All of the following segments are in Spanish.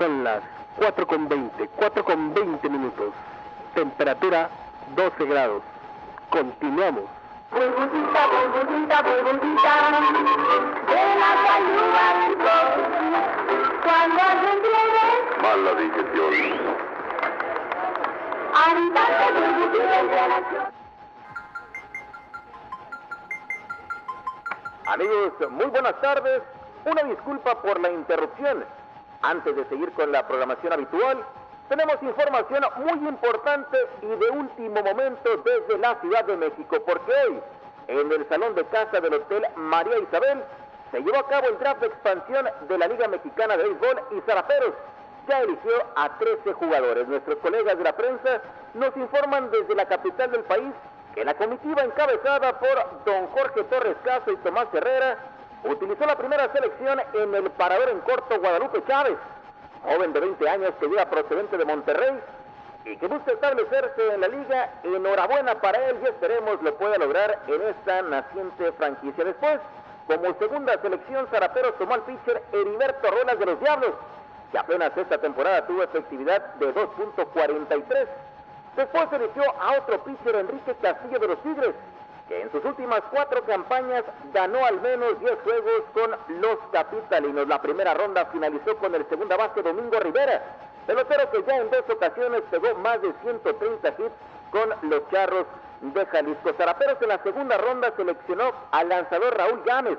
Son las 4 con 20, 4 con 20 minutos. Temperatura 12 grados. Continuamos. Burbujita, burbujita, burbujita, de la cañuda cuando se entiende, Mala digestión. habitante burbujita entre la Amigos, muy buenas tardes. Una disculpa por la interrupción. Antes de seguir con la programación habitual, tenemos información muy importante y de último momento desde la Ciudad de México, porque hoy, en el salón de casa del Hotel María Isabel, se llevó a cabo el draft de expansión de la Liga Mexicana de Béisbol y Zaraperos ya eligió a 13 jugadores. Nuestros colegas de la prensa nos informan desde la capital del país que la comitiva encabezada por don Jorge Torres Caso y Tomás Herrera utilizó la primera selección en el parador en corto Guadalupe Chávez, joven de 20 años que llega procedente de Monterrey y que busca establecerse en la liga. Enhorabuena para él y esperemos lo pueda lograr en esta naciente franquicia. Después, como segunda selección, Zaraperos tomó al pitcher Heriberto Rolas de los Diablos, que apenas esta temporada tuvo efectividad de 2.43. Después se eligió a otro pitcher Enrique Castillo de los Tigres, que en sus últimas cuatro campañas ganó al menos 10 juegos con los capitalinos. La primera ronda finalizó con el segunda base Domingo Rivera, pelotero que ya en dos ocasiones pegó más de 130 hits con los charros de Jalisco. Zaraperos en la segunda ronda seleccionó al lanzador Raúl Gámez,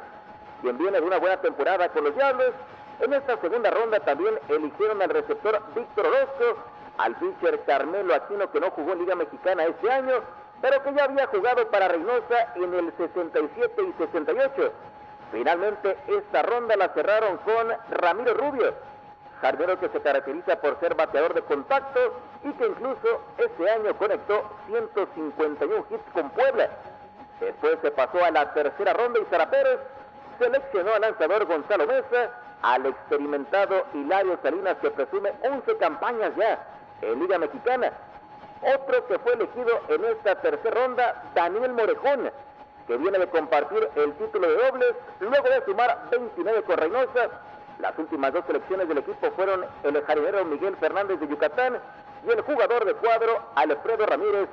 quien viene de una buena temporada con los Diablos. En esta segunda ronda también eligieron al receptor Víctor Orozco, al pitcher Carmelo Aquino, que no jugó en Liga Mexicana este año, pero que ya había jugado para Reynosa en el 67 y 68. Finalmente, esta ronda la cerraron con Ramiro Rubio, jardinero que se caracteriza por ser bateador de contacto y que incluso este año conectó 151 hits con Puebla. Después se pasó a la tercera ronda y Zaraperos seleccionó al lanzador Gonzalo Mesa, al experimentado Hilario Salinas que presume 11 campañas ya en Liga Mexicana. Otro que fue elegido en esta tercera ronda, Daniel Morejón, que viene de compartir el título de dobles, luego de sumar 29 con Reynosa. Las últimas dos selecciones del equipo fueron el jardinero Miguel Fernández de Yucatán y el jugador de cuadro Alfredo Ramírez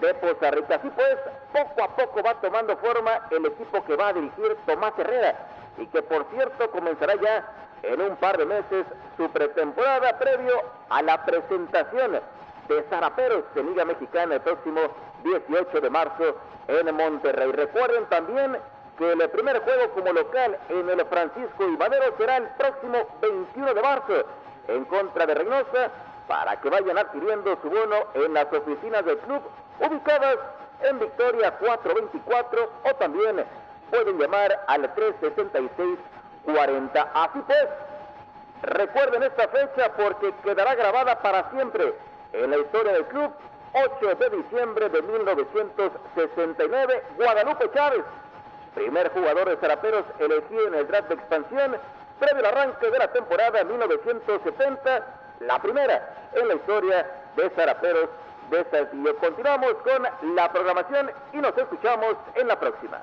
de Poza Rica. Así pues, poco a poco va tomando forma el equipo que va a dirigir Tomás Herrera y que por cierto comenzará ya en un par de meses su pretemporada previo a la presentación de Zaraperos de Liga Mexicana el próximo 18 de marzo en Monterrey. Recuerden también que el primer juego como local en el Francisco y Madero será el próximo 21 de marzo en contra de Reynosa para que vayan adquiriendo su bono en las oficinas del club ubicadas en Victoria 424 o también pueden llamar al 366-40. Así pues, recuerden esta fecha porque quedará grabada para siempre en la historia del club. 8 de diciembre de 1969, Guadalupe Chávez, primer jugador de Zaraperos elegido en el draft de expansión, previo al arranque de la temporada 1970, la primera en la historia de Zaraperos de Saltillo. Continuamos con la programación y nos escuchamos en la próxima.